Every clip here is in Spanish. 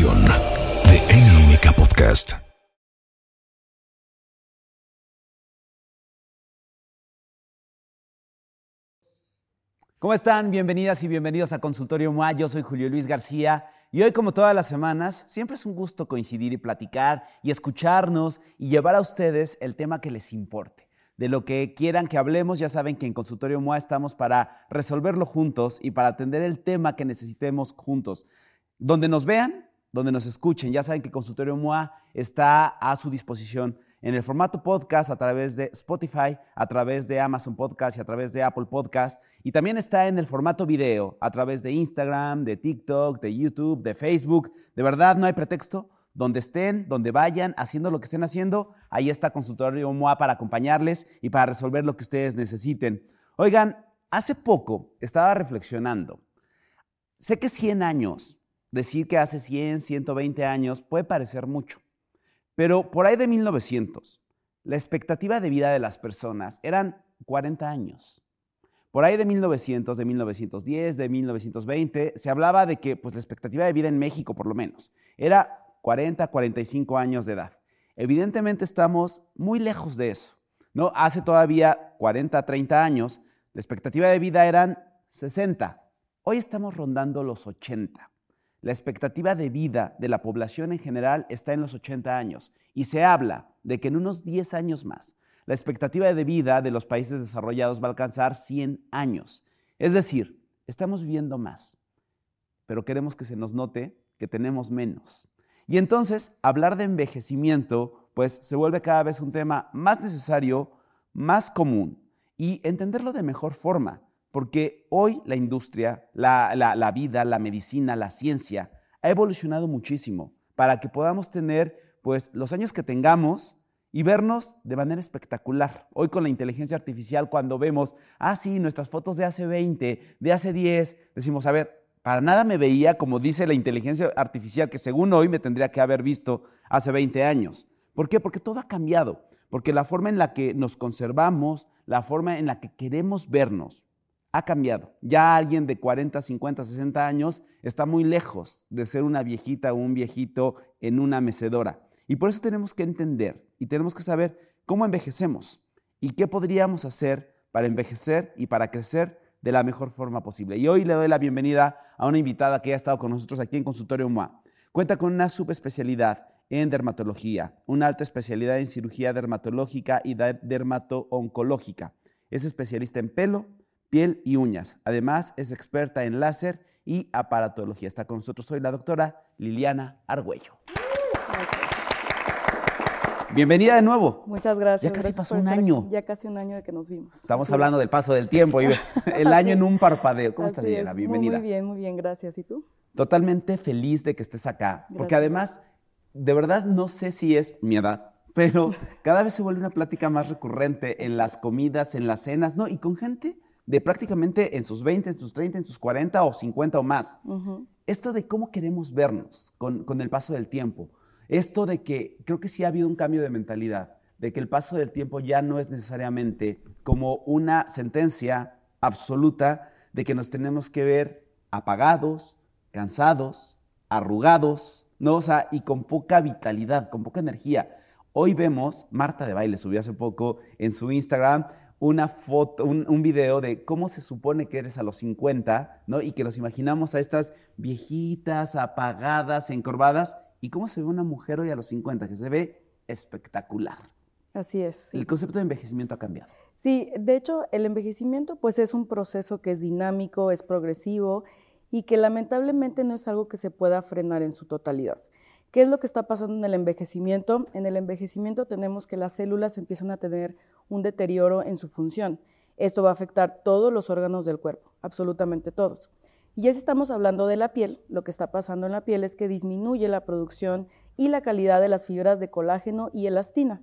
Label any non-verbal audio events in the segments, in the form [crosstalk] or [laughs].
de NMK Podcast. ¿Cómo están? Bienvenidas y bienvenidos a Consultorio MOA. Yo soy Julio Luis García y hoy, como todas las semanas, siempre es un gusto coincidir y platicar y escucharnos y llevar a ustedes el tema que les importe. De lo que quieran que hablemos, ya saben que en Consultorio MOA estamos para resolverlo juntos y para atender el tema que necesitemos juntos. Donde nos vean, donde nos escuchen, ya saben que Consultorio MOA está a su disposición en el formato podcast a través de Spotify, a través de Amazon Podcast y a través de Apple Podcast. Y también está en el formato video a través de Instagram, de TikTok, de YouTube, de Facebook. De verdad, no hay pretexto. Donde estén, donde vayan, haciendo lo que estén haciendo, ahí está Consultorio MOA para acompañarles y para resolver lo que ustedes necesiten. Oigan, hace poco estaba reflexionando. Sé que 100 años, decir que hace 100, 120 años puede parecer mucho. Pero por ahí de 1900, la expectativa de vida de las personas eran 40 años. Por ahí de 1900, de 1910, de 1920, se hablaba de que pues, la expectativa de vida en México, por lo menos, era 40, 45 años de edad. Evidentemente estamos muy lejos de eso. ¿no? Hace todavía 40, 30 años, la expectativa de vida eran 60. Hoy estamos rondando los 80. La expectativa de vida de la población en general está en los 80 años y se habla de que en unos 10 años más la expectativa de vida de los países desarrollados va a alcanzar 100 años. Es decir, estamos viviendo más, pero queremos que se nos note que tenemos menos. Y entonces, hablar de envejecimiento, pues se vuelve cada vez un tema más necesario, más común y entenderlo de mejor forma porque hoy la industria, la, vida, la medicina, la ciencia ha evolucionado muchísimo para que podamos tener pues los años que tengamos y vernos de manera espectacular. Hoy con la inteligencia artificial, cuando vemos, ah, sí, nuestras fotos de hace 20, de hace 10, decimos, a ver, para nada me veía como dice la inteligencia artificial, que según hoy me tendría que haber visto hace 20 años. ¿Por qué? Porque todo ha cambiado, porque la forma en la que nos conservamos, la forma en la que queremos vernos, ha cambiado. Ya alguien de 40, 50, 60 años está muy lejos de ser una viejita o un viejito en una mecedora. Y por eso tenemos que entender y tenemos que saber cómo envejecemos y qué podríamos hacer para envejecer y para crecer de la mejor forma posible. Y hoy le doy la bienvenida a una invitada que ha estado con nosotros aquí en Consultorio MOA. Cuenta con una subespecialidad en dermatología, una alta especialidad en cirugía dermatológica y dermato-oncológica. Es especialista en pelo, piel y uñas. Además, es experta en láser y aparatología. Está con nosotros hoy la doctora Liliana Argüello. Bienvenida de nuevo. Muchas gracias. Ya casi pasó un año. Ya casi un año de que nos vimos. Estamos hablando del paso del tiempo y [laughs] el año en un parpadeo. ¿Cómo estás, Liliana? Bienvenida. Muy bien, muy bien, gracias. ¿Y tú? Totalmente feliz de que estés acá, porque además, de verdad no sé si es mi edad, pero [laughs] cada vez se vuelve una plática más recurrente en las comidas, en las cenas, ¿no? Y con gente de prácticamente en sus 20, en sus 30, en sus 40 o 50 o más. Esto de cómo queremos vernos con, con, el paso del tiempo. Esto de que creo que sí ha habido un cambio de mentalidad, de que el paso del tiempo ya no es necesariamente como una sentencia absoluta de que nos tenemos que ver apagados, cansados, arrugados, ¿no? O sea, y con poca vitalidad, con poca energía. Hoy vemos, Marta de Baile subió hace poco en su Instagram una foto, un, video de cómo se supone que eres a los 50, ¿no? Y que nos imaginamos a estas viejitas, apagadas, encorvadas, y cómo se ve una mujer hoy a los 50, que se ve espectacular. Así es. El concepto de envejecimiento ha cambiado. Sí, de hecho, el envejecimiento pues es un proceso que es dinámico, es progresivo y que lamentablemente no es algo que se pueda frenar en su totalidad. ¿Qué es lo que está pasando en el envejecimiento? En el envejecimiento tenemos que las células empiezan a tener un deterioro en su función. Esto va a afectar todos los órganos del cuerpo, absolutamente todos. Y ya si estamos hablando de la piel, lo que está pasando en la piel es que disminuye la producción y la calidad de las fibras de colágeno y elastina.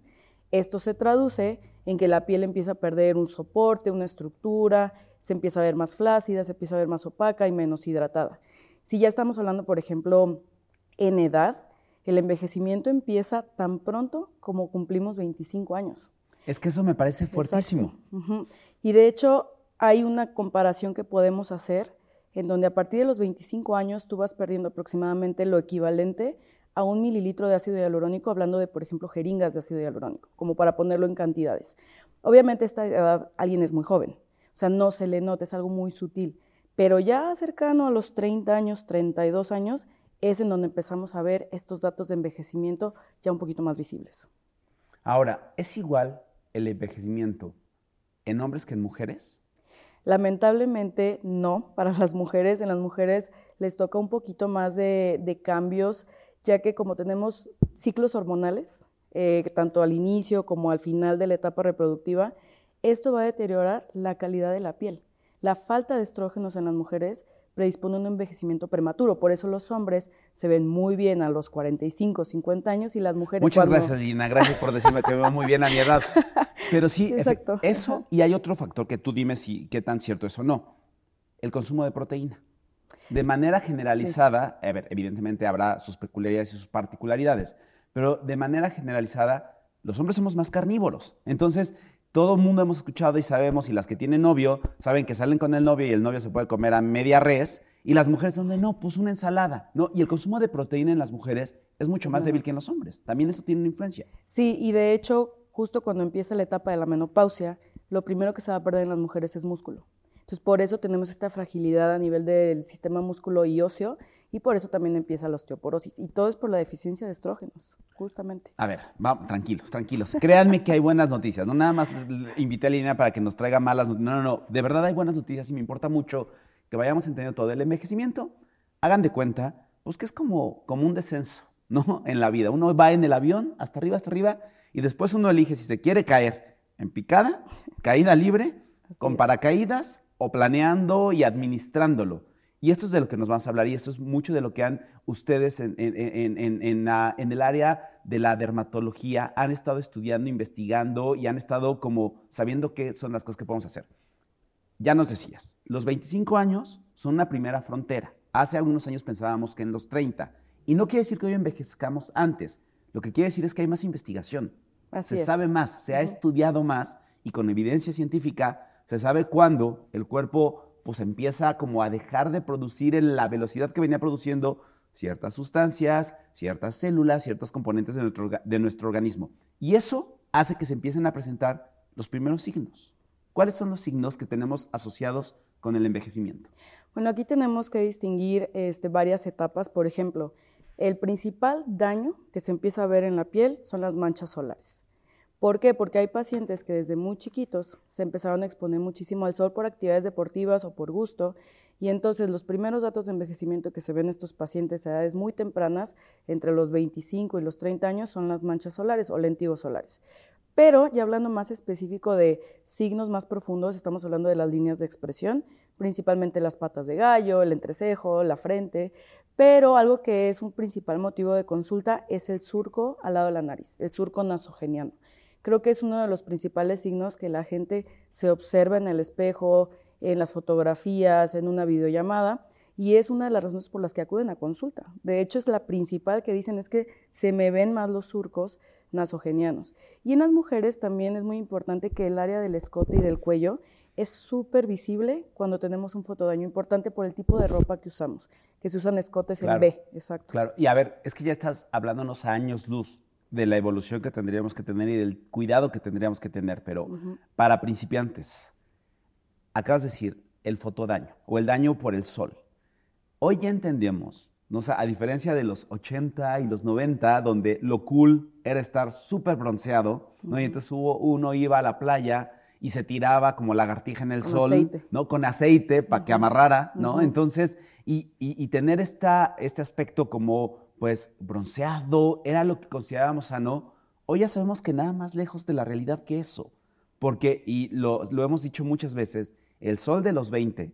Esto se traduce en que la piel empieza a perder un soporte, una estructura, se empieza a ver más flácida, se empieza a ver más opaca y menos hidratada. Si ya estamos hablando, por ejemplo, en edad, el envejecimiento empieza tan pronto como cumplimos 25 años. Es que eso me parece fuertísimo. Y de hecho hay una comparación que podemos hacer en donde a partir de los 25 años tú vas perdiendo aproximadamente lo equivalente a un mililitro de ácido hialurónico, hablando de, por ejemplo, jeringas de ácido hialurónico, como para ponerlo en cantidades. Obviamente esta edad alguien es muy joven, o sea, no se le nota, es algo muy sutil, pero ya cercano a los 30 años, 32 años, es en donde empezamos a ver estos datos de envejecimiento ya un poquito más visibles. Ahora, ¿es igual el envejecimiento en hombres que en mujeres? Lamentablemente no, para las mujeres, en las mujeres les toca un poquito más de, cambios, ya que como tenemos ciclos hormonales, eh, tanto al inicio como al final de la etapa reproductiva, esto va a deteriorar la calidad de la piel. La falta de estrógenos en las mujeres predispone a un envejecimiento prematuro. Por eso los hombres se ven muy bien a los 45, 50 años y las mujeres. Muchas gracias, Lina. Gracias por decirme que me veo muy bien a mi edad. [laughs] Pero sí, Exacto. eso y hay otro factor que tú dime si qué tan cierto es o no. El consumo de proteína. De manera generalizada, a ver, evidentemente habrá sus peculiaridades y sus particularidades, pero de manera generalizada, los hombres somos más carnívoros. Entonces, todo el mundo hemos escuchado y sabemos, y las que tienen novio, saben que salen con el novio y el novio se puede comer a media res, y las mujeres son de, no, pues una ensalada, ¿no? Y el consumo de proteína en las mujeres es mucho más débil que en los hombres. También eso tiene una influencia. Sí, y de hecho, justo cuando empieza la etapa de la menopausia, lo primero que se va a perder en las mujeres es músculo. Entonces, por eso tenemos esta fragilidad a nivel del sistema músculo y óseo, y por eso también empieza la osteoporosis. Y todo es por la deficiencia de estrógenos, justamente. A ver, vamos, tranquilos, tranquilos. Créanme que hay buenas noticias. No nada más invité a Lina para que nos traiga malas noticias. No, no, no. De verdad hay buenas noticias y me importa mucho que vayamos entendiendo todo. El envejecimiento, hagan de cuenta, pues que es como, como un descenso, ¿no? [laughs] En la vida. Uno va en el avión, hasta arriba, hasta arriba, y después uno elige si se quiere caer en picada, caída libre, con paracaídas o planeando y administrándolo. Y esto es de lo que nos vamos a hablar y esto es mucho de lo que han ustedes en, el área de la dermatología han estado estudiando, investigando y han estado como sabiendo qué son las cosas que podemos hacer. Ya nos decías, los 25 años son una primera frontera. Hace algunos años pensábamos que en los 30. Y no quiere decir que hoy envejezcamos antes. Lo que quiere decir es que hay más investigación. se sabe más, se ha estudiado más y con evidencia científica se sabe cuándo el cuerpo pues empieza como a dejar de producir en la velocidad que venía produciendo ciertas sustancias, ciertas células, ciertos componentes de nuestro, de nuestro organismo. Y eso hace que se empiecen a presentar los primeros signos. ¿Cuáles son los signos que tenemos asociados con el envejecimiento? Bueno, aquí tenemos que distinguir este, varias etapas. Por ejemplo, el principal daño que se empieza a ver en la piel son las manchas solares. ¿Por qué? Porque hay pacientes que desde muy chiquitos se empezaron a exponer muchísimo al sol por actividades deportivas o por gusto, y entonces los primeros datos de envejecimiento que se ven en estos pacientes a edades muy tempranas, entre los 25 y los 30 años, son las manchas solares o lentigos solares. Pero ya hablando más específico de signos más profundos, estamos hablando de las líneas de expresión, principalmente las patas de gallo, el entrecejo, la frente, pero algo que es un principal motivo de consulta es el surco al lado de la nariz, el surco nasogeniano. Creo que es uno de los principales signos que la gente se observa en el espejo, en las fotografías, en una videollamada, y es una de las razones por las que acuden a consulta. De hecho, es la principal que dicen es que se me ven más los surcos nasogenianos. Y en las mujeres también es muy importante que el área del escote y del cuello es súper visible cuando tenemos un fotodaño importante por el tipo de ropa que usamos, que se usan escotes en B, exacto. Claro, y a ver, es que ya estás hablándonos a años luz de la evolución que tendríamos que tener y del cuidado que tendríamos que tener, pero para principiantes, acabas de decir el fotodaño o el daño por el sol. Hoy ya entendemos, ¿no? a diferencia de los 80 y los 90, donde lo cool era estar súper bronceado, ¿no? y entonces uno iba a la playa y se tiraba como lagartija en el sol, ¿no? Con aceite para que amarrara, ¿no? Entonces, y, y, tener esta, este aspecto como pues bronceado, era lo que considerábamos sano. Hoy ya sabemos que nada más lejos de la realidad que eso. Porque, y lo, hemos dicho muchas veces, el sol de los 20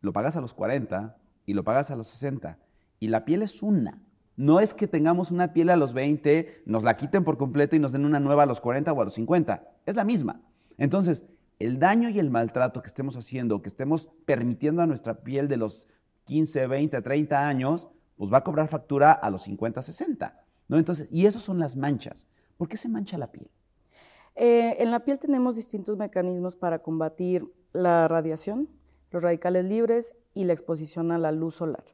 lo pagas a los 40 y lo pagas a los 60. Y la piel es una. No es que tengamos una piel a los 20, nos la quiten por completo y nos den una nueva a los 40 o a los 50. Es la misma. Entonces, el daño y el maltrato que estemos haciendo, que estemos permitiendo a nuestra piel de los 15, 20, 30 años, pues va a cobrar factura a los 50, 60. ¿no? Entonces, y esas son las manchas. ¿Por qué se mancha la piel? Eh, en la piel tenemos distintos mecanismos para combatir la radiación, los radicales libres y la exposición a la luz solar.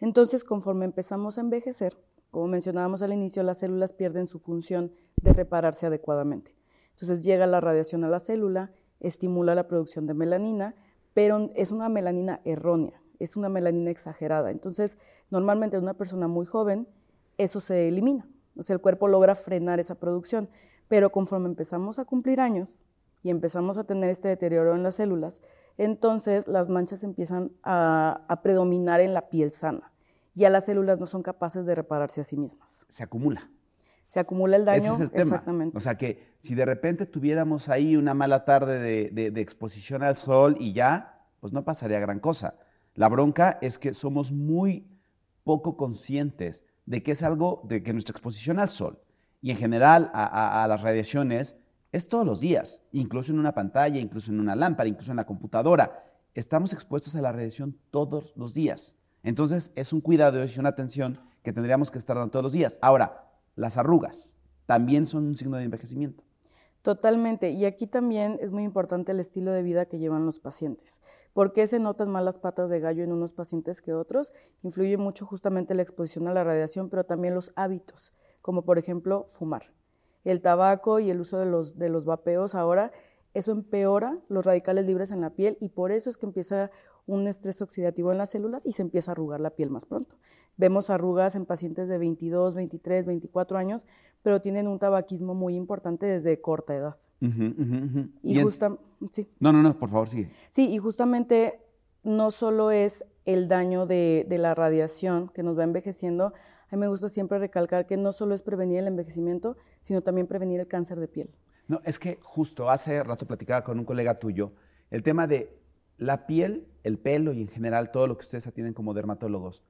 Entonces, conforme empezamos a envejecer, como mencionábamos al inicio, las células pierden su función de repararse adecuadamente. Entonces llega la radiación a la célula, estimula la producción de melanina, pero es una melanina errónea, es una melanina exagerada. Entonces, normalmente en una persona muy joven, eso se elimina. O sea, el cuerpo logra frenar esa producción. Pero conforme empezamos a cumplir años y empezamos a tener este deterioro en las células, entonces las manchas empiezan a, a predominar en la piel sana ya las células no son capaces de repararse a sí mismas. Se acumula. Se acumula el daño. Ese es el tema. Exactamente. O sea que si de repente tuviéramos ahí una mala tarde de, de exposición al sol y ya, pues no pasaría gran cosa. La bronca es que somos muy poco conscientes de que es algo, de que nuestra exposición al sol y en general a, las radiaciones es todos los días, incluso en una pantalla, incluso en una lámpara, incluso en la computadora. Estamos expuestos a la radiación todos los días. Entonces, es un cuidado y una atención que tendríamos que estar dando todos los días. Ahora, las arrugas también son un signo de envejecimiento. Totalmente. Y aquí también es muy importante el estilo de vida que llevan los pacientes. ¿Por qué se notan más las patas de gallo en unos pacientes que otros? Influye mucho justamente la exposición a la radiación, pero también los hábitos, como por ejemplo fumar. El tabaco y el uso de los, de los vapeos ahora, eso empeora los radicales libres en la piel y por eso es que empieza un estrés oxidativo en las células y se empieza a arrugar la piel más pronto. Vemos arrugas en pacientes de 22, 23, 24 años, pero tienen un tabaquismo muy importante desde corta edad. Y, justamente, sí. No, no, no, por favor, sigue. Sí, y justamente no solo es el daño de, de, la radiación que nos va envejeciendo, a mí me gusta siempre recalcar que no solo es prevenir el envejecimiento, sino también prevenir el cáncer de piel. No, es que justo hace rato platicaba con un colega tuyo el tema de la piel, el pelo y en general todo lo que ustedes atienden como dermatólogos,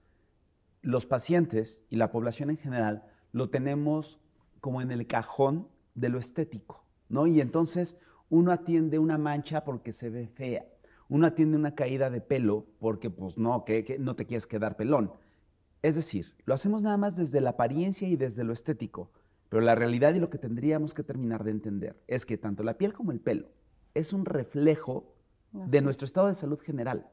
los pacientes y la población en general lo tenemos como en el cajón de lo estético, ¿no? Y entonces uno atiende una mancha porque se ve fea, uno atiende una caída de pelo porque pues no, que, que no te quieres quedar pelón. Es decir, lo hacemos nada más desde la apariencia y desde lo estético, pero la realidad y lo que tendríamos que terminar de entender es que tanto la piel como el pelo es un reflejo de nuestro estado de salud general.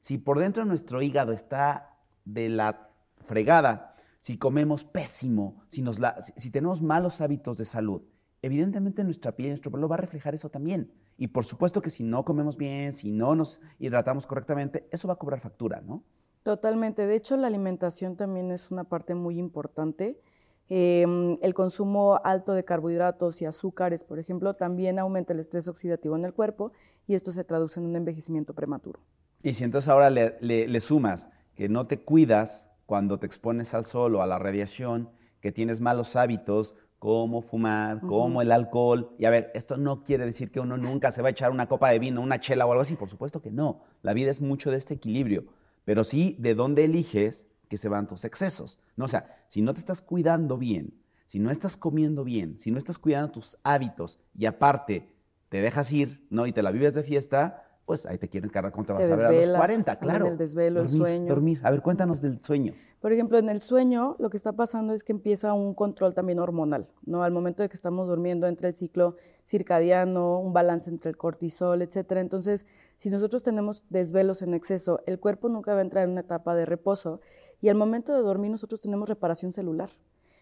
Si por dentro nuestro hígado está de la fregada, si comemos pésimo, si, nos si, tenemos malos hábitos de salud, evidentemente nuestra piel y nuestro pelo va a reflejar eso también. Y por supuesto que si no comemos bien, si no nos hidratamos correctamente, eso va a cobrar factura, ¿no? Totalmente. De hecho, la alimentación también es una parte muy importante. Eh, el consumo alto de carbohidratos y azúcares, por ejemplo, también aumenta el estrés oxidativo en el cuerpo y esto se traduce en un envejecimiento prematuro. Y si entonces ahora le, le, le sumas que no te cuidas cuando te expones al sol o a la radiación, que tienes malos hábitos como fumar, uh -huh. como el alcohol. Y a ver, esto no quiere decir que uno nunca se va a echar una copa de vino, una chela o algo así. Por supuesto que no. La vida es mucho de este equilibrio. Pero sí de dónde eliges que se van tus excesos. No, o sea, si no te estás cuidando bien, si no estás comiendo bien, si no estás cuidando tus hábitos y aparte te dejas ir, ¿no? Y te la vives de fiesta, pues ahí te quieren cargar te vas a ver a los 40, claro. El desvelo, dormir, el sueño. Dormir. A ver, cuéntanos del sueño. Por ejemplo, en el sueño lo que está pasando es que empieza un control también hormonal, ¿no? Al momento de que estamos durmiendo entre el ciclo circadiano, un balance entre el cortisol, etcétera. Entonces, si nosotros tenemos desvelos en exceso, el cuerpo nunca va a entrar en una etapa de reposo y al momento de dormir nosotros tenemos reparación celular.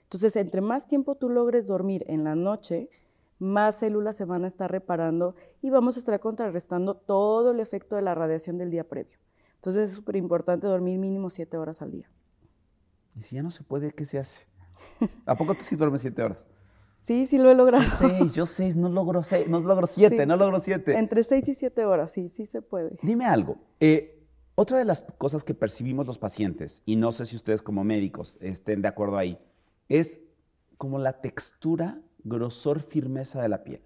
Entonces, entre más tiempo tú logres dormir en la noche, más células se van a estar reparando y vamos a estar contrarrestando todo el efecto de la radiación del día previo. Entonces es súper importante dormir mínimo siete horas al día. Y si ya no se puede, ¿qué se hace? ¿A poco tú sí duermes siete horas? Sí, sí lo he logrado. Yo seis, no logro seis, no logro siete, sí. no logro siete. Entre seis y siete horas, sí, sí se puede. Dime algo. Eh, otra de las cosas que percibimos los pacientes, y no sé si ustedes como médicos estén de acuerdo ahí, es como la textura grosor, firmeza de la piel.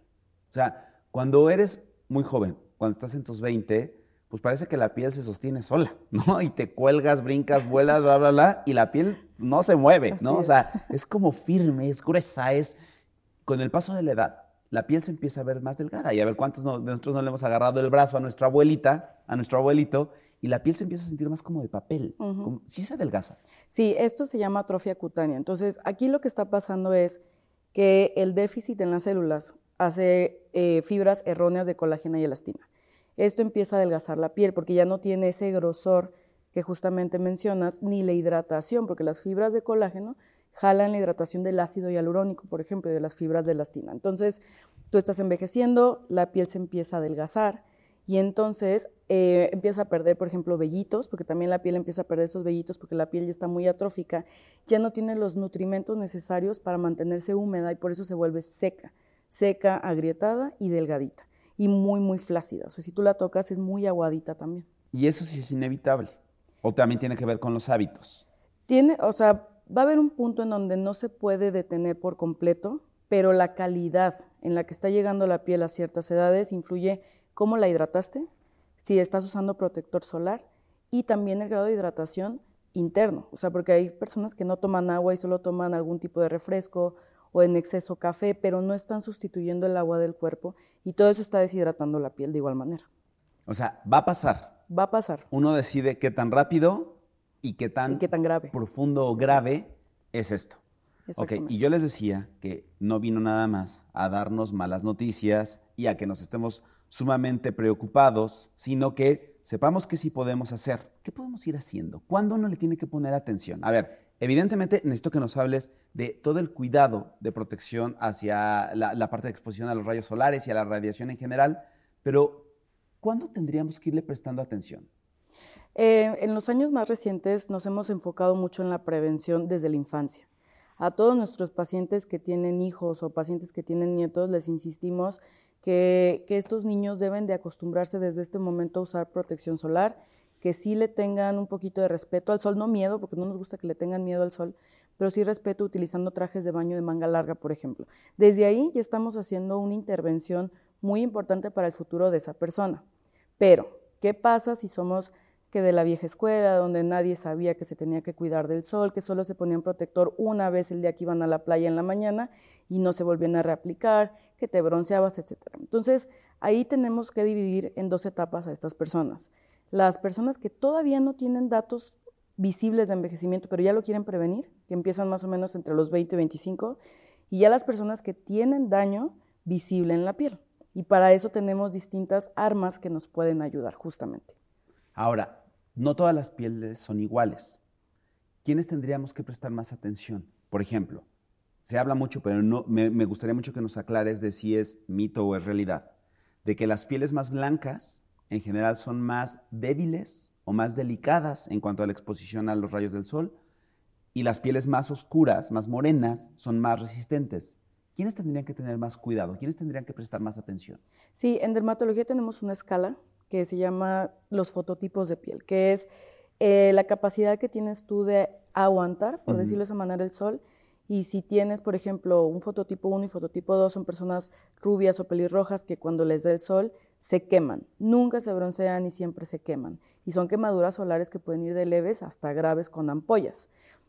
O sea, cuando eres muy joven, cuando estás en tus 20, pues parece que la piel se sostiene sola, [laughs] ¿no? Y te cuelgas, brincas, vuelas, bla, bla, bla, y la piel no se mueve, ¿no? O sea, es como firme, es gruesa, es... Con el paso de la edad, la piel se empieza a ver más delgada. Y a ver cuántos no, de nosotros no le hemos agarrado el brazo a nuestra abuelita, a nuestro abuelito, y la piel se empieza a sentir más como de papel. Uh -huh. como, sí se adelgaza. Sí, esto se llama atrofia cutánea. Entonces, aquí lo que está pasando es que el déficit en las células hace eh, fibras erróneas de colágeno y elastina. Esto empieza a adelgazar la piel porque ya no tiene ese grosor que justamente mencionas, ni la hidratación, porque las fibras de colágeno jalan la hidratación del ácido hialurónico, por ejemplo, de las fibras de elastina. Entonces, tú estás envejeciendo, la piel se empieza a adelgazar y entonces eh, empieza a perder, por ejemplo, vellitos, porque también la piel empieza a perder esos vellitos porque la piel ya está muy atrófica, ya no tiene los nutrimentos necesarios para mantenerse húmeda y por eso se vuelve seca, seca, agrietada y delgadita y muy, muy flácida. O sea, si tú la tocas es muy aguadita también. Y eso sí es inevitable. ¿O también tiene que ver con los hábitos? Tiene, o sea, va a haber un punto en donde no se puede detener por completo, pero la calidad en la que está llegando la piel a ciertas edades influye cómo la hidrataste, si estás usando protector solar y también el grado de hidratación interno. O sea, porque hay personas que no toman agua y solo toman algún tipo de refresco o en exceso café, pero no están sustituyendo el agua del cuerpo y todo eso está deshidratando la piel de igual manera. O sea, va a pasar. Va a pasar. Uno decide qué tan rápido y qué tan, qué tan grave. profundo o grave es esto. Ok, y yo les decía que no vino nada más a darnos malas noticias y a que nos estemos sumamente preocupados, sino que sepamos qué sí podemos hacer. ¿Qué podemos ir haciendo? ¿Cuándo uno le tiene que poner atención? A ver, evidentemente necesito que nos hables de todo el cuidado de protección hacia la, parte de exposición a los rayos solares y a la radiación en general, pero ¿cuándo tendríamos que irle prestando atención? Eh, en los años más recientes nos hemos enfocado mucho en la prevención desde la infancia. A todos nuestros pacientes que tienen hijos o pacientes que tienen nietos les insistimos que, estos niños deben de acostumbrarse desde este momento a usar protección solar, que sí le tengan un poquito de respeto al sol, no miedo, porque no nos gusta que le tengan miedo al sol, pero sí respeto utilizando trajes de baño de manga larga, por ejemplo. Desde ahí ya estamos haciendo una intervención muy importante para el futuro de esa persona. Pero, ¿qué pasa si somos que de la vieja escuela, donde nadie sabía que se tenía que cuidar del sol, que solo se ponían protector una vez el día que iban a la playa en la mañana y no se volvían a reaplicar, que te bronceabas, etc. Entonces, ahí tenemos que dividir en dos etapas a estas personas. Las personas que todavía no tienen datos visibles de envejecimiento, pero ya lo quieren prevenir, que empiezan más o menos entre los 20 y 25, y ya las personas que tienen daño visible en la piel. Y para eso tenemos distintas armas que nos pueden ayudar justamente. Ahora, no todas las pieles son iguales. ¿Quiénes tendríamos que prestar más atención? Por ejemplo, se habla mucho, pero no, me, me gustaría mucho que nos aclares de si es mito o es realidad, de que las pieles más blancas en general son más débiles o más delicadas en cuanto a la exposición a los rayos del sol y las pieles más oscuras, más morenas, son más resistentes. ¿Quiénes tendrían que tener más cuidado? ¿Quiénes tendrían que prestar más atención? Sí, en dermatología tenemos una escala que se llama los fototipos de piel, que es eh, la capacidad que tienes tú de aguantar, por decirlo de esa manera, el sol. Y si tienes, por ejemplo, un fototipo 1 y fototipo 2, son personas rubias o pelirrojas que cuando les da el sol se queman. Nunca se broncean y siempre se queman. Y son quemaduras solares que pueden ir de leves hasta graves con ampollas.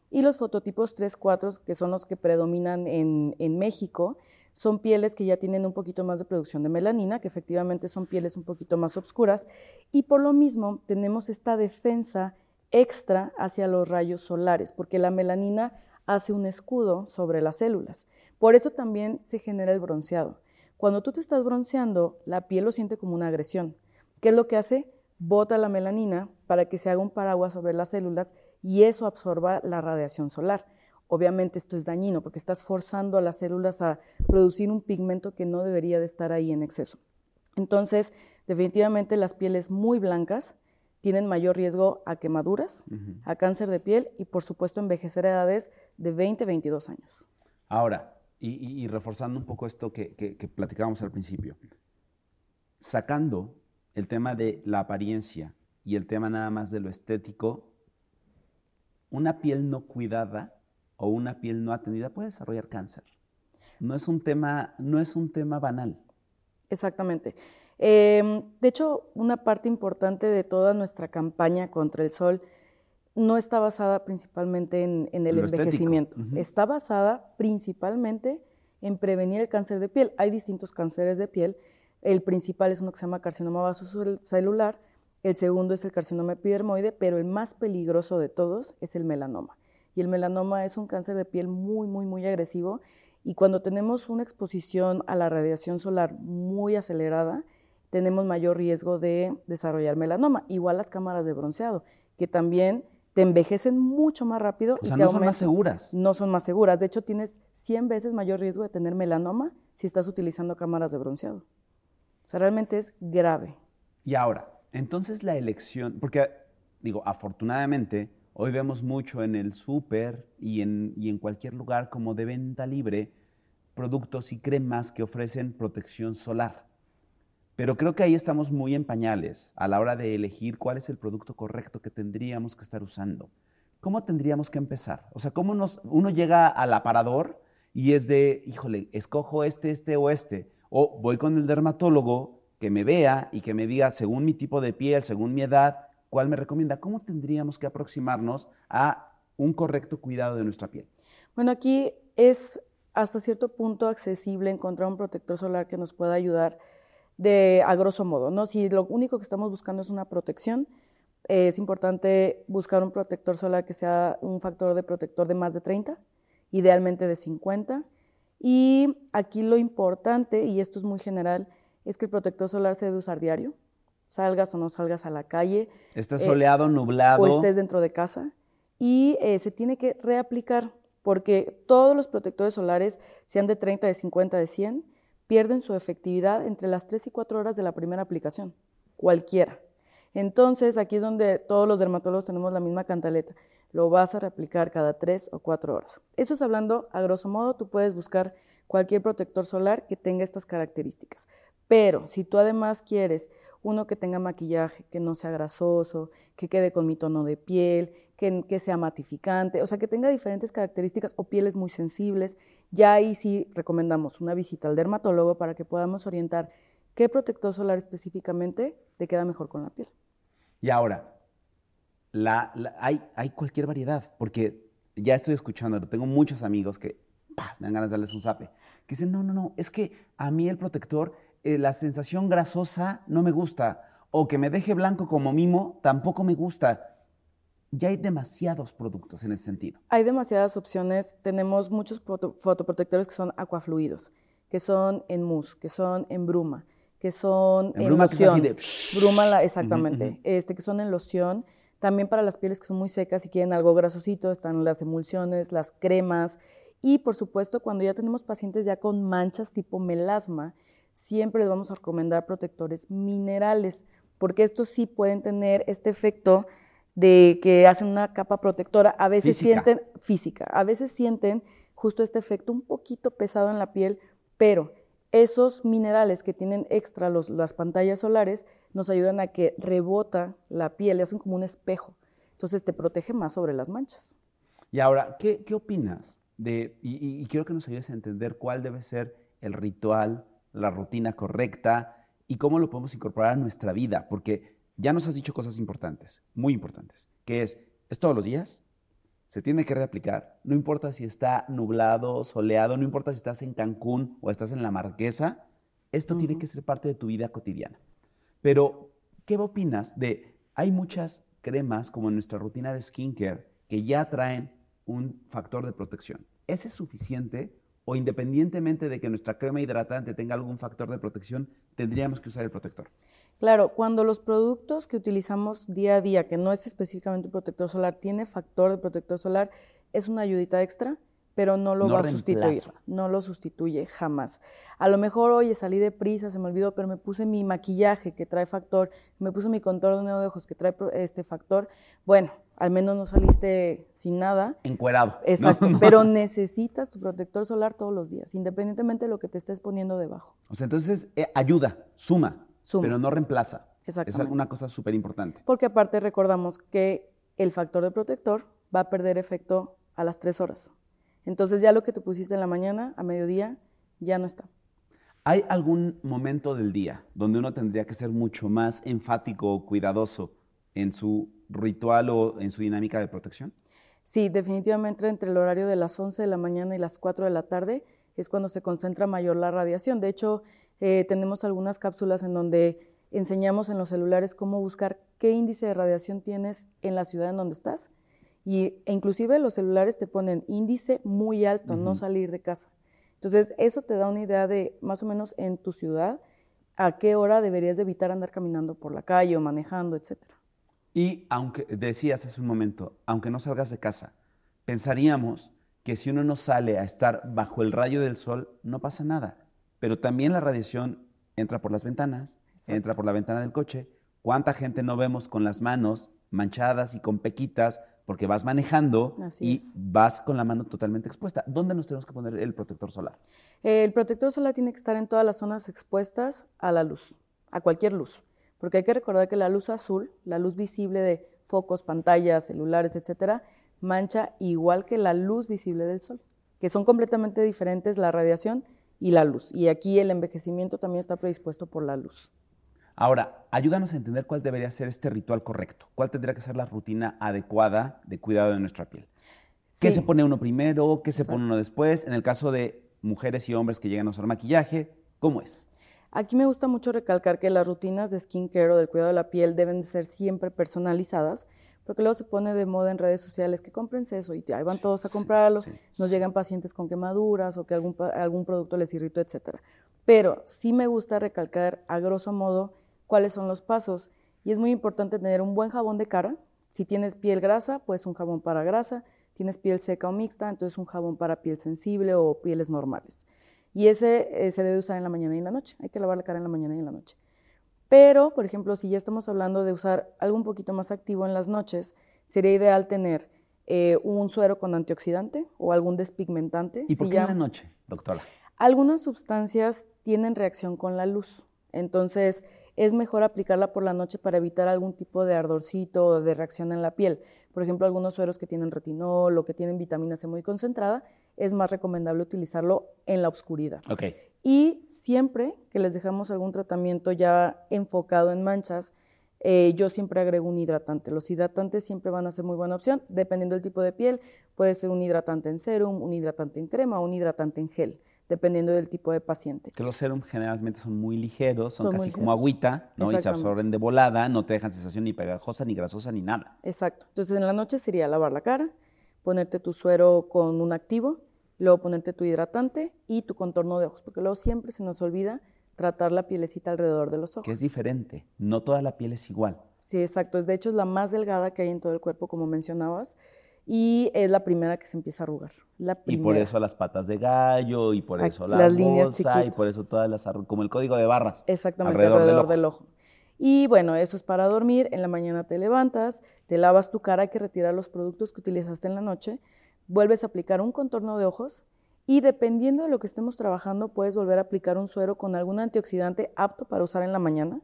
Y los fototipos 3, 4, que son los que predominan en, en México, son pieles que ya tienen un poquito más de producción de melanina, que efectivamente son pieles un poquito más oscuras, y por lo mismo tenemos esta defensa extra hacia los rayos solares, porque la melanina hace un escudo sobre las células. Por eso también se genera el bronceado. Cuando tú te estás bronceando, la piel lo siente como una agresión. ¿Qué es lo que hace? Bota la melanina para que se haga un paraguas sobre las células y eso absorba la radiación solar. Obviamente esto es dañino porque estás forzando a las células a producir un pigmento que no debería de estar ahí en exceso. Entonces, definitivamente las pieles muy blancas tienen mayor riesgo a quemaduras, a cáncer de piel y por supuesto envejecer a edades de 20, 22 años. Ahora, y, reforzando un poco esto que, que platicábamos al principio, sacando el tema de la apariencia y el tema nada más de lo estético, una piel no cuidada o una piel no atendida puede desarrollar cáncer. No es un tema, no es un tema banal. Exactamente. Em, de hecho, una parte importante de toda nuestra campaña contra el sol no está basada principalmente en, el envejecimiento. Está basada principalmente en prevenir el cáncer de piel. Hay distintos cánceres de piel. El principal es uno que se llama carcinoma vasocelular, el segundo es el carcinoma epidermoide, pero el más peligroso de todos es el melanoma y el melanoma es un cáncer de piel muy, muy, muy agresivo y cuando tenemos una exposición a la radiación solar muy acelerada, tenemos mayor riesgo de desarrollar melanoma. Igual las cámaras de bronceado, que también te envejecen mucho más rápido. O y sea, te no son más seguras. No son más seguras. De hecho, tienes 100 veces mayor riesgo de tener melanoma si estás utilizando cámaras de bronceado. O sea, realmente es grave. Y ahora, entonces la elección, porque digo, afortunadamente, hoy vemos mucho en el súper y en, y en cualquier lugar como de venta libre productos y cremas que ofrecen protección solar. Pero creo que ahí estamos muy en pañales a la hora de elegir cuál es el producto correcto que tendríamos que estar usando. ¿Cómo tendríamos que empezar? O sea, ¿cómo uno llega al aparador y es de, híjole, escojo este, este o este? O voy con el dermatólogo que me vea y que me diga, según mi tipo de piel, según mi edad, cuál me recomienda. ¿Cómo tendríamos que aproximarnos a un correcto cuidado de nuestra piel? Bueno, aquí es hasta cierto punto accesible encontrar un protector solar que nos pueda ayudar de a grosso modo, ¿no? Si lo único que estamos buscando es una protección, eh, es importante buscar un protector solar que sea un factor de protector de más de 30, idealmente de 50. Y aquí lo importante, y esto es muy general, es que el protector solar se debe usar diario, salgas o no salgas a la calle, Esté Eh, soleado, nublado. o estés dentro de casa y eh, se tiene que reaplicar porque todos los protectores solares, sean de 30, de 50, de 100, pierden su efectividad entre las 3 y 4 horas de la primera aplicación, cualquiera. Entonces, aquí es donde todos los dermatólogos tenemos la misma cantaleta. Lo vas a reaplicar cada 3 o 4 horas. Eso es hablando a grosso modo, tú puedes buscar cualquier protector solar que tenga estas características. Pero si tú además quieres uno que tenga maquillaje, que no sea grasoso, que quede con mi tono de piel, que, sea matificante, o sea, que tenga diferentes características o pieles muy sensibles, ya ahí sí recomendamos una visita al dermatólogo para que podamos orientar qué protector solar específicamente te queda mejor con la piel. Y ahora, la- hay, cualquier variedad, porque ya estoy escuchando, tengo muchos amigos que ¡pah! me dan ganas de darles un zape, que dicen, no, no, no, es que a mí el protector, eh, la sensación grasosa no me gusta, o que me deje blanco como mimo tampoco me gusta. Ya hay demasiados productos en ese sentido. Hay demasiadas opciones. Tenemos muchos foto- fotoprotectores que son acuafluidos, que son en mousse, que son en bruma, que son En en, bruma, que es así loción. de Bruma, la- [laughs] exactamente. este, que son en loción. También para las pieles que son muy secas y quieren algo grasosito, están las emulsiones, las cremas. Y por supuesto, cuando ya tenemos pacientes ya con manchas tipo melasma, siempre les vamos a recomendar protectores minerales, porque estos sí pueden tener este efecto de que hacen una capa protectora. A veces Física. sienten física, a veces sienten justo este efecto un poquito pesado en la piel, pero esos minerales que tienen extra los- las pantallas solares nos ayudan a que rebota la piel, le hacen como un espejo. Entonces te protege más sobre las manchas. Y ahora, ¿qué, qué opinas de, y, y- y quiero que nos ayudes a entender cuál debe ser el ritual, la rutina correcta y cómo lo podemos incorporar a nuestra vida? Porque ya nos has dicho cosas importantes, muy importantes, que es, es todos los días, se tiene que reaplicar, no importa si está nublado, soleado, no importa si estás en Cancún o estás en la Marquesa, esto tiene que ser parte de tu vida cotidiana. Pero, ¿qué opinas de, hay muchas cremas como en nuestra rutina de skincare que ya traen un factor de protección? ¿Ese es suficiente o independientemente de que nuestra crema hidratante tenga algún factor de protección, tendríamos que usar el protector? Claro, cuando los productos que utilizamos día a día, que no es específicamente un protector solar, tiene factor de protector solar, es una ayudita extra, pero no lo No va a sustituir. reemplaza. No lo sustituye jamás. A lo mejor, oye, salí de prisa, se me olvidó, pero me puse mi maquillaje que trae factor, me puse mi contorno de ojos que trae este factor. Bueno, al menos no saliste sin nada. Encuerado. ¿no? Exacto, [laughs] No. pero necesitas tu protector solar todos los días, independientemente de lo que te estés poniendo debajo. O sea, entonces eh, ayuda, suma, Suma. pero no reemplaza. Es Exactamente. una cosa súper importante. Porque aparte recordamos que el factor de protector va a perder efecto a las tres horas. Entonces ya lo que te pusiste en la mañana, a mediodía, ya no está. ¿Hay algún momento del día donde uno tendría que ser mucho más enfático o cuidadoso en su ritual o en su dinámica de protección? Sí, definitivamente entre el horario de las 11 de la mañana y las 4 de la tarde es cuando se concentra mayor la radiación. De hecho, eh, tenemos algunas cápsulas en donde enseñamos en los celulares cómo buscar qué índice de radiación tienes en la ciudad en donde estás. Y, e inclusive los celulares te ponen índice muy alto, no salir de casa. Entonces, eso te da una idea de más o menos en tu ciudad a qué hora deberías evitar andar caminando por la calle o manejando, etcétera. Y aunque decías hace un momento, aunque no salgas de casa, pensaríamos que si uno no sale a estar bajo el rayo del sol, no pasa nada. Pero también la radiación entra por las ventanas, entra por la ventana del coche. ¿Cuánta gente no vemos con las manos manchadas y con pequitas porque vas manejando y vas con la mano totalmente expuesta? ¿Dónde nos tenemos que poner el protector solar? El protector solar tiene que estar en todas las zonas expuestas a la luz, a cualquier luz porque hay que recordar que la luz azul, la luz visible de focos, pantallas, celulares, etcétera, mancha igual que la luz visible del sol, que son completamente diferentes la radiación y la luz. Y aquí el envejecimiento también está predispuesto por la luz. Ahora, ayúdanos a entender cuál debería ser este ritual correcto, cuál tendría que ser la rutina adecuada de cuidado de nuestra piel. ¿Qué se pone uno primero? ¿Qué se pone uno después? En el caso de mujeres y hombres que llegan a usar maquillaje, ¿cómo es? Aquí me gusta mucho recalcar que las rutinas de skincare o del cuidado de la piel deben ser siempre personalizadas, porque luego se pone de moda en redes sociales que cómprense eso y ahí van todos a comprarlo, nos llegan pacientes con quemaduras o que algún, algún producto les irritó, etc. Pero sí me gusta recalcar a grosso modo cuáles son los pasos y es muy importante tener un buen jabón de cara. Si tienes piel grasa, pues un jabón para grasa. Tienes piel seca o mixta, entonces un jabón para piel sensible o pieles normales. Y ese eh, se debe usar en la mañana y en la noche. Hay que lavar la cara en la mañana y en la noche. Pero, por ejemplo, si ya estamos hablando de usar algo un poquito más activo en las noches, sería ideal tener eh, un suero con antioxidante o algún despigmentante. ¿Y por qué en la noche, doctora? Algunas sustancias tienen reacción con la luz. Entonces, es mejor aplicarla por la noche para evitar algún tipo de ardorcito o de reacción en la piel. Por ejemplo, algunos sueros que tienen retinol o que tienen vitamina C muy concentrada, es más recomendable utilizarlo en la oscuridad. Okay. Y siempre que les dejamos algún tratamiento ya enfocado en manchas, eh, yo siempre agrego un hidratante. Los hidratantes siempre van a ser muy buena opción, dependiendo del tipo de piel. Puede ser un hidratante en serum, un hidratante en crema o un hidratante en gel, dependiendo del tipo de paciente. Que los serums generalmente son muy ligeros, son, casi como agüita, ¿no? Y se absorben de volada, no te dejan sensación ni pegajosa, ni grasosa, ni nada. Exacto. Entonces en la noche sería lavar la cara, ponerte tu suero con un activo, luego ponerte tu hidratante y tu contorno de ojos, porque luego siempre se nos olvida tratar la pielecita alrededor de los ojos. Que es diferente, no toda la piel es igual. Sí, exacto. De hecho, es la más delgada que hay en todo el cuerpo, como mencionabas, y es la primera que se empieza a arrugar. La y por eso las patas de gallo, y por eso las líneas chiquitas. y por eso todas las como el código de barras. Exactamente, alrededor, del ojo. Y bueno, eso es para dormir. En la mañana te levantas, te lavas tu cara, hay que retirar los productos que utilizaste en la noche, vuelves a aplicar un contorno de ojos y dependiendo de lo que estemos trabajando, puedes volver a aplicar un suero con algún antioxidante apto para usar en la mañana,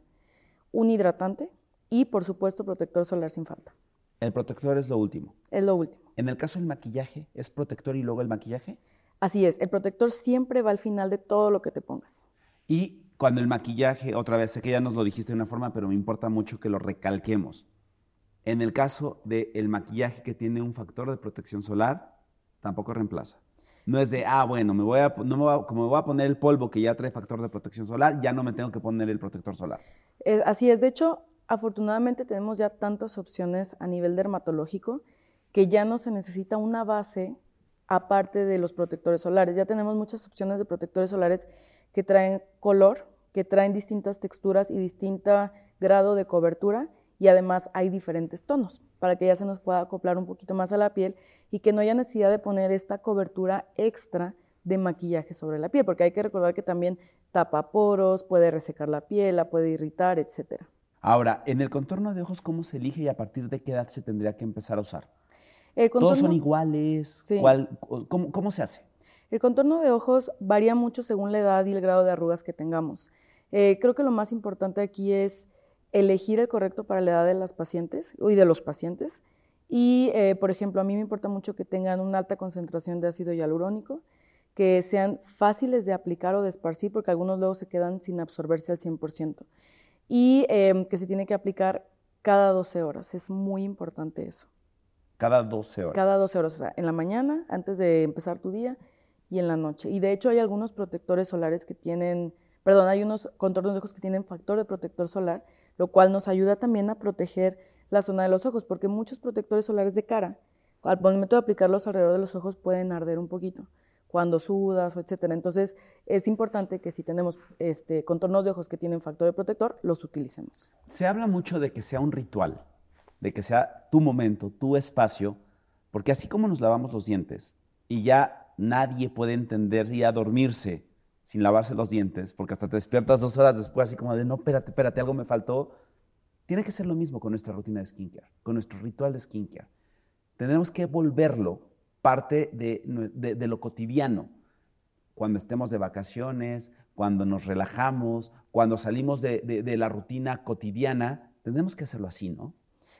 un hidratante y, por supuesto, protector solar sin falta. El protector es lo último. Es lo último. En el caso del maquillaje, ¿es protector y luego el maquillaje? Así es, el protector siempre va al final de todo lo que te pongas. Y cuando el maquillaje, otra vez, sé que ya nos lo dijiste de una forma, pero me importa mucho que lo recalquemos. En el caso del maquillaje que tiene un factor de protección solar, tampoco reemplaza. No es de, ah, bueno, me voy a, como me voy a poner el polvo que ya trae factor de protección solar, ya no me tengo que poner el protector solar. así es, de hecho, afortunadamente tenemos ya tantas opciones a nivel dermatológico que ya no se necesita una base aparte de los protectores solares. Ya tenemos muchas opciones de protectores solares que traen color, que traen distintas texturas y distinto grado de cobertura y además hay diferentes tonos para que ya se nos pueda acoplar un poquito más a la piel y que no haya necesidad de poner esta cobertura extra de maquillaje sobre la piel, porque hay que recordar que también tapa poros, puede resecar la piel, la puede irritar, etc. Ahora, en el contorno de ojos, ¿cómo se elige y a partir de qué edad se tendría que empezar a usar? ¿Todos son iguales? cómo, se hace? El contorno de ojos varía mucho según la edad y el grado de arrugas que tengamos. Eh, creo que lo más importante aquí es elegir el correcto para la edad de las pacientes y de los pacientes. Y, eh, por ejemplo, a mí me importa mucho que tengan una alta concentración de ácido hialurónico, que sean fáciles de aplicar o de esparcir, porque algunos luego se quedan sin absorberse al 100%. Y em, que se tiene que aplicar cada 12 horas. Es muy importante eso. Cada 12 horas. Cada 12 horas, o sea, en la mañana, antes de empezar tu día, y en la noche. Y de hecho hay algunos protectores solares que tienen, perdón, hay unos contornos de ojos que tienen factor de protector solar, lo cual nos ayuda también a proteger la zona de los ojos, porque muchos protectores solares de cara, al momento de aplicarlos alrededor de los ojos, pueden arder un poquito. cuando sudas, etcétera. Entonces, es importante que si tenemos este, contornos de ojos que tienen factor de protector, los utilicemos. Se habla mucho de que sea un ritual, de que sea tu momento, tu espacio, porque así como nos lavamos los dientes y ya nadie puede entender y a dormirse sin lavarse los dientes, porque hasta te despiertas dos horas después así como de, no, espérate, espérate, algo me faltó, tiene que ser lo mismo con nuestra rutina de skincare, con nuestro ritual de skincare. Tenemos que volverlo parte de, lo cotidiano. Cuando estemos de vacaciones, cuando nos relajamos, cuando salimos de, la rutina cotidiana, tenemos que hacerlo así, ¿no?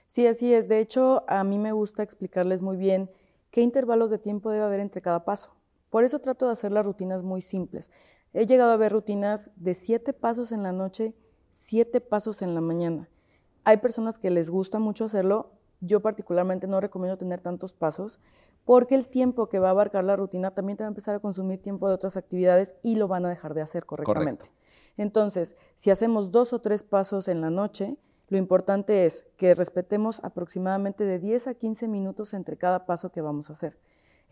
Sí, así es. De hecho, a mí me gusta explicarles muy bien qué intervalos de tiempo debe haber entre cada paso. Por eso trato de hacer las rutinas muy simples. He llegado a ver rutinas de siete pasos en la noche, siete pasos en la mañana. Hay personas que les gusta mucho hacerlo. Yo particularmente no recomiendo tener tantos pasos porque el tiempo que va a abarcar la rutina también te va a empezar a consumir tiempo de otras actividades y lo van a dejar de hacer correctamente. Entonces, si hacemos dos o tres pasos en la noche, lo importante es que respetemos aproximadamente de 10 a 15 minutos entre cada paso que vamos a hacer.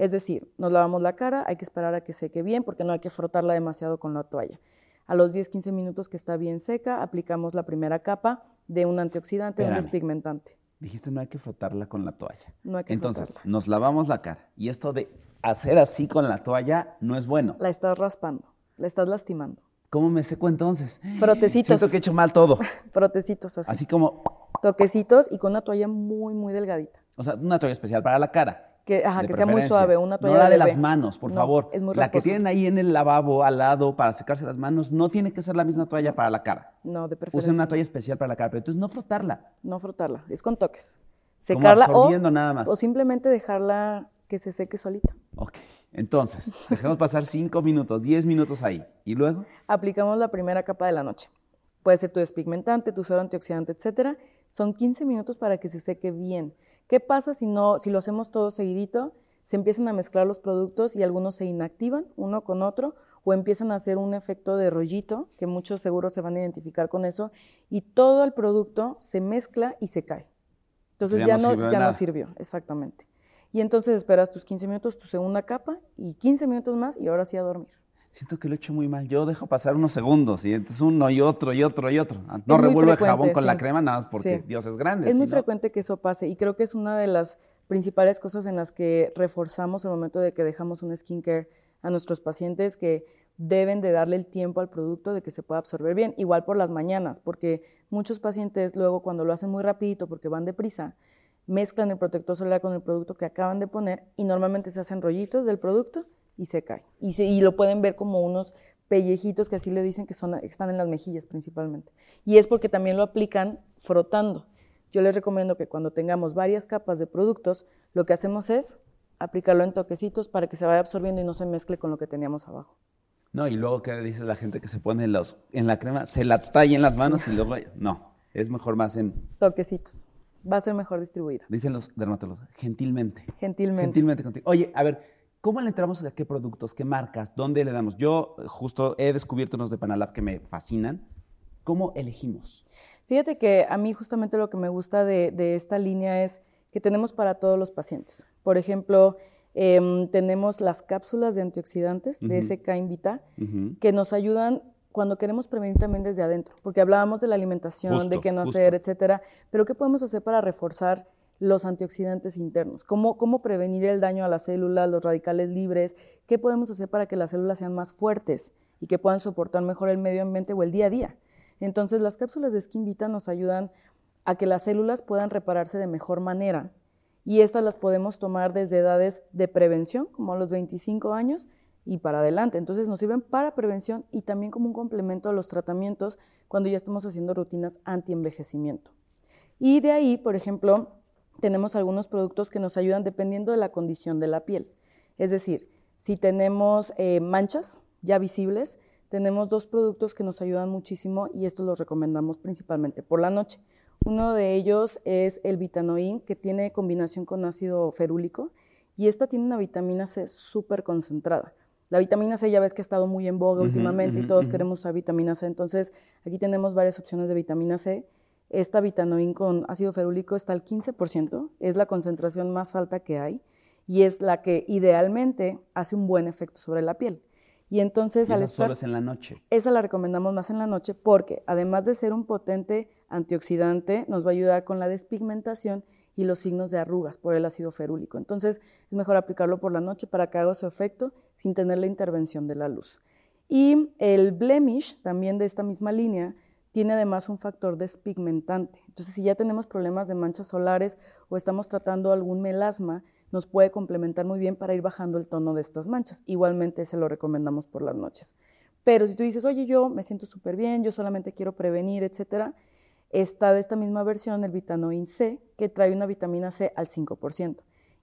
Es decir, nos lavamos la cara, hay que esperar a que seque bien porque no hay que frotarla demasiado con la toalla. A los 10-15 minutos que está bien seca, aplicamos la primera capa de un antioxidante, un despigmentante. Dijiste no hay que frotarla con la toalla. No hay que Entonces, nos lavamos la cara. Y esto de hacer así con la toalla no es bueno. La estás raspando, la estás lastimando. ¿Cómo me seco entonces? Frotecitos. Siento que he hecho mal todo. [laughs] Frotecitos así. Así como... Toquecitos y con una toalla muy, muy delgadita. O sea, una toalla especial para la cara. Que, ajá, que sea muy suave, una toalla No la de, de las manos, por favor. Es muy la que tienen ahí en el lavabo al lado para secarse las manos no tiene que ser la misma toalla para la cara. No, de preferencia. Usen una toalla especial para la cara, pero entonces no frotarla. No frotarla, es con toques. Secarla Como absorbiendo nada más. o simplemente dejarla que se seque solita. Ok, entonces, dejemos pasar 5 minutos, 10 minutos ahí. ¿Y luego? Aplicamos la primera capa de la noche. Puede ser tu despigmentante, tu suero antioxidante, etcétera. Son 15 minutos para que se seque bien. ¿Qué pasa si, no, si lo hacemos todo seguidito? Se empiezan a mezclar los productos y algunos se inactivan uno con otro o empiezan a hacer un efecto de rollito, que muchos seguros se van a identificar con eso, y todo el producto se mezcla y se cae. Entonces ya, no, ya no sirvió, exactamente. Y entonces esperas tus 15 minutos, tu segunda capa, y 15 minutos más, y ahora sí a dormir. Siento que lo he hecho muy mal. Yo dejo pasar unos segundos y entonces uno y otro y otro y otro. No revuelvo el jabón con la crema nada más porque Dios es grande. Es muy frecuente que eso pase y creo que es una de las principales cosas en las que reforzamos el momento de que dejamos un skincare a nuestros pacientes que deben de darle el tiempo al producto de que se pueda absorber bien. Igual por las mañanas, porque muchos pacientes luego cuando lo hacen muy rapidito porque van deprisa, mezclan el protector solar con el producto que acaban de poner y normalmente se hacen rollitos del producto y se cae. Y, y lo pueden ver como unos pellejitos que así le dicen que son, están en las mejillas principalmente. Y es porque también lo aplican frotando. Yo les recomiendo que cuando tengamos varias capas de productos, lo que hacemos es aplicarlo en toquecitos para que se vaya absorbiendo y no se mezcle con lo que teníamos abajo. No, y luego, ¿qué dice la gente que se pone los, en la crema? Se la talla en las manos y luego... No, es mejor más en... Toquecitos. Va a ser mejor distribuida. Dicen los dermatólogos, gentilmente. Gentilmente. Gentilmente contigo. Oye, a ver, ¿Cómo le entramos a qué productos, qué marcas, dónde le damos? Yo justo he descubierto unos de Panalab que me fascinan. ¿Cómo elegimos? Fíjate que a mí justamente lo que me gusta de, esta línea es que tenemos para todos los pacientes. Por ejemplo, em, tenemos las cápsulas de antioxidantes de SK Invita que nos ayudan cuando queremos prevenir también desde adentro, porque hablábamos de la alimentación, de qué no hacer, etcétera, pero ¿qué podemos hacer para reforzar los antioxidantes internos, cómo, cómo prevenir el daño a las células, los radicales libres, qué podemos hacer para que las células sean más fuertes y que puedan soportar mejor el medio ambiente o el día a día. Entonces las cápsulas de Skin Vita nos ayudan a que las células puedan repararse de mejor manera y estas las podemos tomar desde edades de prevención, como a los 25 años y para adelante. Entonces nos sirven para prevención y también como un complemento a los tratamientos cuando ya estamos haciendo rutinas anti-envejecimiento. Y de ahí, por ejemplo, tenemos algunos productos que nos ayudan dependiendo de la condición de la piel. Es decir, si tenemos eh, manchas ya visibles, tenemos dos productos que nos ayudan muchísimo y estos los recomendamos principalmente por la noche. Uno de ellos es el Vitanoin, que tiene combinación con ácido ferúlico y esta tiene una vitamina C súper concentrada. La vitamina C ya ves que ha estado muy en boga últimamente y todos queremos usar vitamina C, entonces aquí tenemos varias opciones de vitamina C esta vitanoín con ácido ferúlico está al 15%, es la concentración más alta que hay. y es la que idealmente hace un buen efecto sobre la piel. Y entonces Y al estar solo es en la noche. esa la recomendamos más en la noche porque además de ser un potente antioxidante, nos va a ayudar con la despigmentación y los signos de arrugas por el ácido ferúlico. Entonces es mejor aplicarlo por la noche para que haga su efecto sin tener la intervención de la luz. Y el blemish, también de esta misma línea, tiene además un factor despigmentante. Entonces si ya tenemos problemas de manchas solares o estamos tratando algún melasma, nos puede complementar muy bien para ir bajando el tono de estas manchas. Igualmente se lo recomendamos por las noches. Pero si tú dices, oye, yo me siento súper bien, yo solamente quiero prevenir, etcétera, está de esta misma versión el Vitanoin C, que trae una vitamina C al 5%.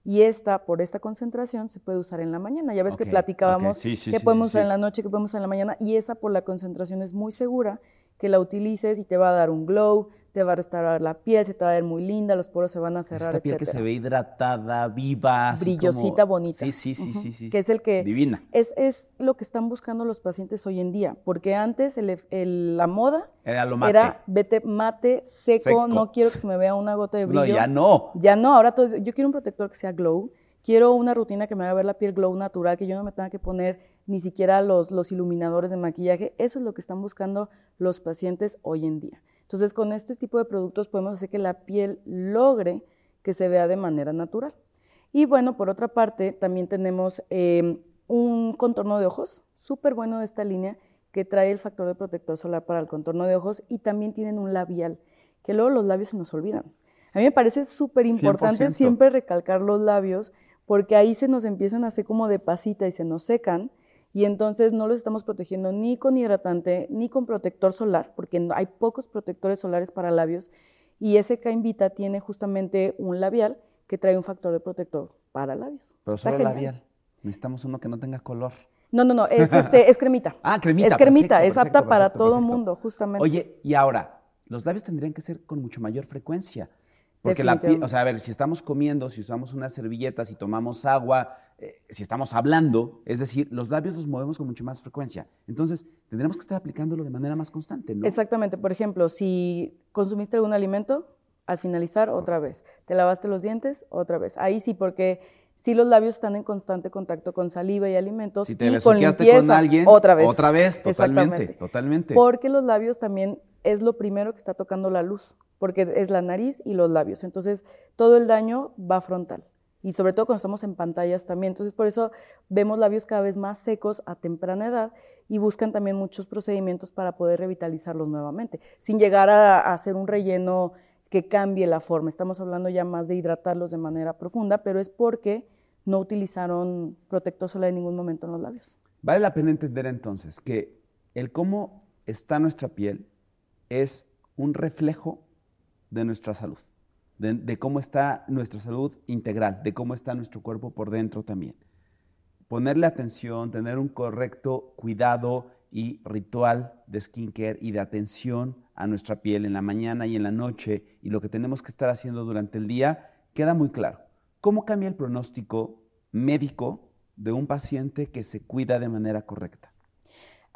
Y esta, por esta concentración, se puede usar en la mañana. Ya ves que platicábamos ok, sí, sí, que sí, podemos usar en la noche, que podemos usar en la mañana, y esa por la concentración es muy segura, que la utilices y te va a dar un glow, te va a restaurar la piel, se te va a ver muy linda, los poros se van a cerrar, Esta piel que se ve hidratada, viva. Brillosita, como- bonita. Sí, sí, sí, sí, sí. Que es el que Divina. es, es lo que están buscando los pacientes hoy en día, porque antes el ef- el- la moda Era lo mate. era vete mate, seco, Seco. no quiero que se me vea una gota de brillo. No, ya no. Ya no, ahora todo yo quiero un protector que sea glow, quiero una rutina que me haga ver la piel glow natural, que yo no me tenga que poner ni siquiera los, los iluminadores de maquillaje. Eso es lo que están buscando los pacientes hoy en día. Entonces, con este tipo de productos podemos hacer que la piel logre que se vea de manera natural. Y bueno, por otra parte, también tenemos eh, un contorno de ojos, súper bueno de esta línea, que trae el factor de protector solar para el contorno de ojos y también tienen un labial, que luego los labios se nos olvidan. A mí me parece súper importante 100%. siempre recalcar los labios, porque ahí se nos empiezan a hacer como de pasita y se nos secan, y entonces no los estamos protegiendo ni con hidratante ni con protector solar, porque hay pocos protectores solares para labios, y SK Invita tiene justamente un labial que trae un factor de protector para labios. Pero solo labial. Necesitamos uno que no tenga color. No, no, no, [laughs] es, este, es cremita. Ah, cremita. Es cremita, perfecto, es apta perfecto, para todo mundo, justamente. Oye, y ahora, los labios tendrían que ser con mucho mayor frecuencia. Porque la piel, o sea, a ver, si estamos comiendo, si usamos una servilleta, si tomamos agua, eh, si estamos hablando, es decir, los labios los movemos con mucho más frecuencia. Entonces, tendremos que estar aplicándolo de manera más constante, ¿no? Exactamente, por ejemplo, si consumiste algún alimento, al finalizar otra vez. Te lavaste los dientes, otra vez. Ahí sí, porque si los labios están en constante contacto con saliva y alimentos Si te y con limpieza, con alguien, otra vez. Otra vez, totalmente, totalmente. Porque los labios también es lo primero que está tocando la luz, porque es la nariz y los labios. Entonces, todo el daño va frontal. Y sobre todo cuando estamos en pantallas también. Entonces, por eso vemos labios cada vez más secos a temprana edad y buscan también muchos procedimientos para poder revitalizarlos nuevamente, sin llegar a, hacer un relleno que cambie la forma. Estamos hablando ya más de hidratarlos de manera profunda, pero es porque no utilizaron protector solar en ningún momento en los labios. Vale la pena entender entonces que el cómo está nuestra piel es un reflejo de nuestra salud, de, cómo está nuestra salud integral, de cómo está nuestro cuerpo por dentro también. Ponerle atención, tener un correcto cuidado y ritual de skincare y de atención a nuestra piel en la mañana y en la noche y lo que tenemos que estar haciendo durante el día, queda muy claro. ¿Cómo cambia el pronóstico médico de un paciente que se cuida de manera correcta?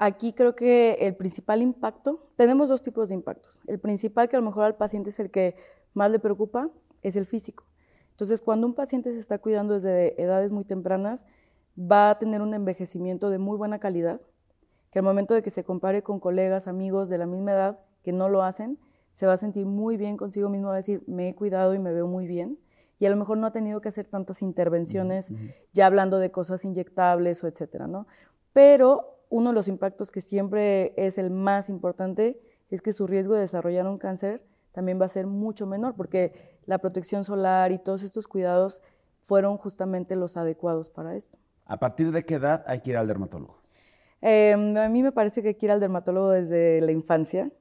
Aquí creo que el principal impacto, tenemos dos tipos de impactos. El principal que a lo mejor al paciente es el que más le preocupa, es el físico. Entonces, cuando un paciente se está cuidando desde edades muy tempranas, va a tener un envejecimiento de muy buena calidad, que al momento de que se compare con colegas, amigos de la misma edad que no lo hacen, se va a sentir muy bien consigo mismo, va a decir, me he cuidado y me veo muy bien. Y a lo mejor no ha tenido que hacer tantas intervenciones, ya hablando de cosas inyectables o etcétera, ¿no? Pero uno de los impactos que siempre es el más importante es que su riesgo de desarrollar un cáncer también va a ser mucho menor, porque la protección solar y todos estos cuidados fueron justamente los adecuados para esto. ¿A partir de qué edad hay que ir al dermatólogo? Eh, a mí me parece que hay que ir al dermatólogo desde la infancia,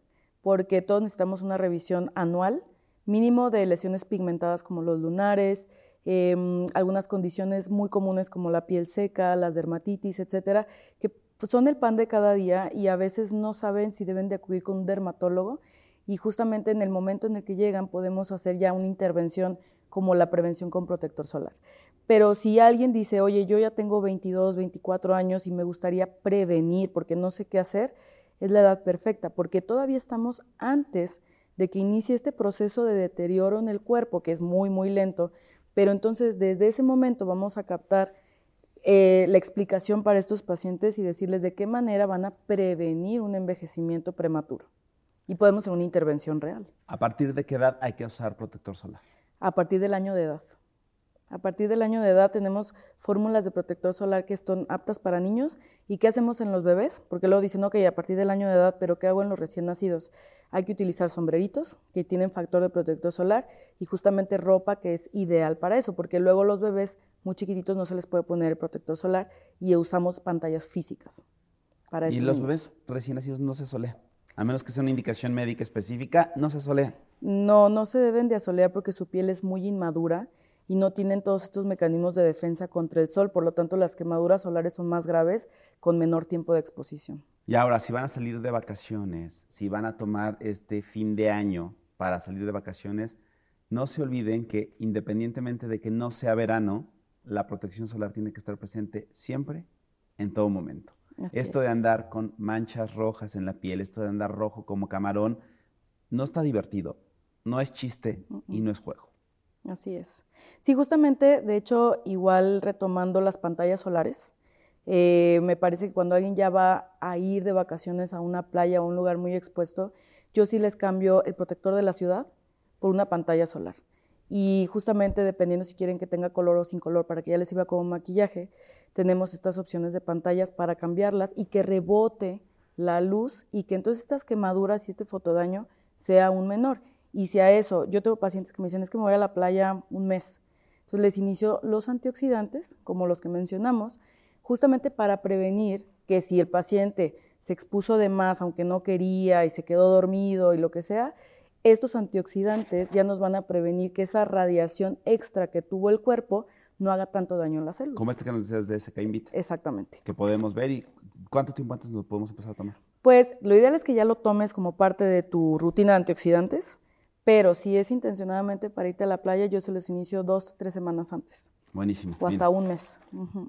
porque todos necesitamos una revisión anual, mínimo de lesiones pigmentadas como los lunares, eh, algunas condiciones muy comunes como la piel seca, las dermatitis, etcétera, que pues, son el pan de cada día y a veces no saben si deben de acudir con un dermatólogo y justamente en el momento en el que llegan podemos hacer ya una intervención como la prevención con protector solar. Pero si alguien dice, oye, yo ya tengo 22, 24 años y me gustaría prevenir porque no sé qué hacer, es la edad perfecta, porque todavía estamos antes de que inicie este proceso de deterioro en el cuerpo, que es muy, muy lento, Pero entonces desde ese momento vamos a captar eh, la explicación para estos pacientes y decirles de qué manera van a prevenir un envejecimiento prematuro. Y podemos hacer una intervención real. ¿A partir de qué edad hay que usar protector solar? A partir del año de edad. A partir del año de edad tenemos fórmulas de protector solar que están aptas para niños. ¿Y qué hacemos en los bebés? Porque luego dicen, ok, a partir del año de edad, pero ¿qué hago en los recién nacidos? Hay que utilizar sombreritos que tienen factor de protector solar y justamente ropa que es ideal para eso, porque luego los bebés muy chiquititos no se les puede poner el protector solar y usamos pantallas físicas. Para y los bebés recién nacidos no se solean, a menos que sea una indicación médica específica, no se solean. No, no se deben de asolear porque su piel es muy inmadura y no tienen todos estos mecanismos de defensa contra el sol, por lo tanto las quemaduras solares son más graves con menor tiempo de exposición. Y ahora, si van a salir de vacaciones, si van a tomar este fin de año para salir de vacaciones, no se olviden que independientemente de que no sea verano, la protección solar tiene que estar presente siempre, en todo momento. esto de andar con manchas rojas en la piel, esto de andar rojo como camarón, no está divertido, no es chiste y no es juego. Así es. Sí, justamente, de hecho, igual retomando las pantallas solares, eh, me parece que cuando alguien ya va a ir de vacaciones a una playa o un lugar muy expuesto, yo sí les cambio el protector de la ciudad por una pantalla solar. Y justamente dependiendo si quieren que tenga color o sin color, para que ya les sirva como maquillaje, tenemos estas opciones de pantallas para cambiarlas y que rebote la luz y que entonces estas quemaduras y este fotodaño sea aún menor. Y si a eso, yo tengo pacientes que me dicen, es que me voy a la playa un mes. Entonces les inicio los antioxidantes, como los que mencionamos, justamente para prevenir que si el paciente se expuso de más, aunque no quería y se quedó dormido y lo que sea, estos antioxidantes ya nos van a prevenir que esa radiación extra que tuvo el cuerpo no haga tanto daño en las células. Como que nos decías de SK Invit. Exactamente. Que podemos ver y ¿cuánto tiempo antes nos podemos empezar a tomar? Pues lo ideal es que ya lo tomes como parte de tu rutina de antioxidantes. Pero si es intencionadamente para irte a la playa, yo se los inicio dos, tres semanas antes. Buenísimo. O hasta un mes.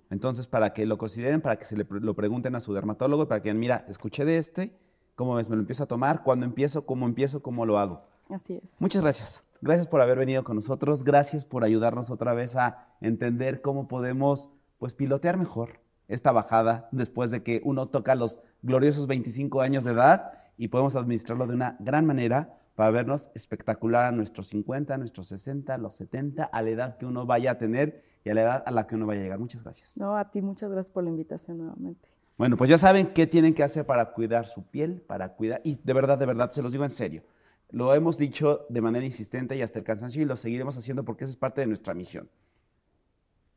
Entonces, para que lo consideren, para que se lo pregunten a su dermatólogo, para que digan, mira, escuché de este, ¿cómo ves? ¿Me lo empiezo a tomar? ¿Cuándo empiezo? ¿Cómo empiezo? ¿Cómo lo hago? Así es. Muchas gracias. Gracias por haber venido con nosotros. Gracias por ayudarnos otra vez a entender cómo podemos, pues, pilotear mejor esta bajada después de que uno toca los gloriosos 25 años de edad y podemos administrarlo de una gran manera para vernos espectacular a nuestros 50, a nuestros 60, a los 70, a la edad que uno vaya a tener y a la edad a la que uno vaya a llegar. Muchas gracias. No, a ti muchas gracias por la invitación nuevamente. Bueno, pues ya saben qué tienen que hacer para cuidar su piel, para cuidar, y de verdad, de verdad, se los digo en serio. Lo hemos dicho de manera insistente y hasta el cansancio y lo seguiremos haciendo porque esa es parte de nuestra misión.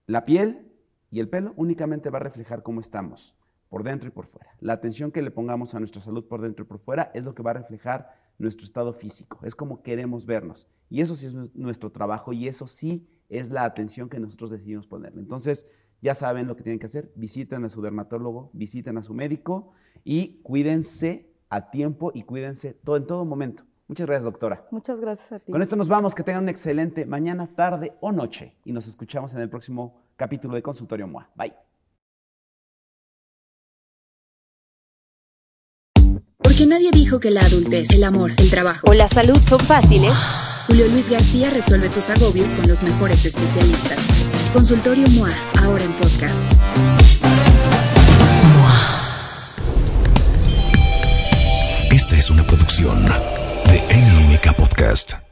La piel y el pelo únicamente va a reflejar cómo estamos, por dentro y por fuera. La atención que le pongamos a nuestra salud por dentro y por fuera es lo que va a reflejar nuestro estado físico, es como queremos vernos. Y eso sí es nuestro trabajo y eso sí es la atención que nosotros decidimos ponerle. Entonces, ya saben lo que tienen que hacer, visiten a su dermatólogo, visiten a su médico y cuídense a tiempo y cuídense todo, en todo momento. Muchas gracias, doctora. Muchas gracias a ti. Con esto nos vamos, que tengan un excelente mañana, tarde o noche y nos escuchamos en el próximo capítulo de Consultorio MOA. Bye. Porque nadie dijo que la adultez, el amor, el trabajo o la salud son fáciles. [gasps] Julio Luis García resuelve tus agobios con los mejores especialistas. Consultorio MOA, ahora en podcast. Esta es una producción de MMK Podcast.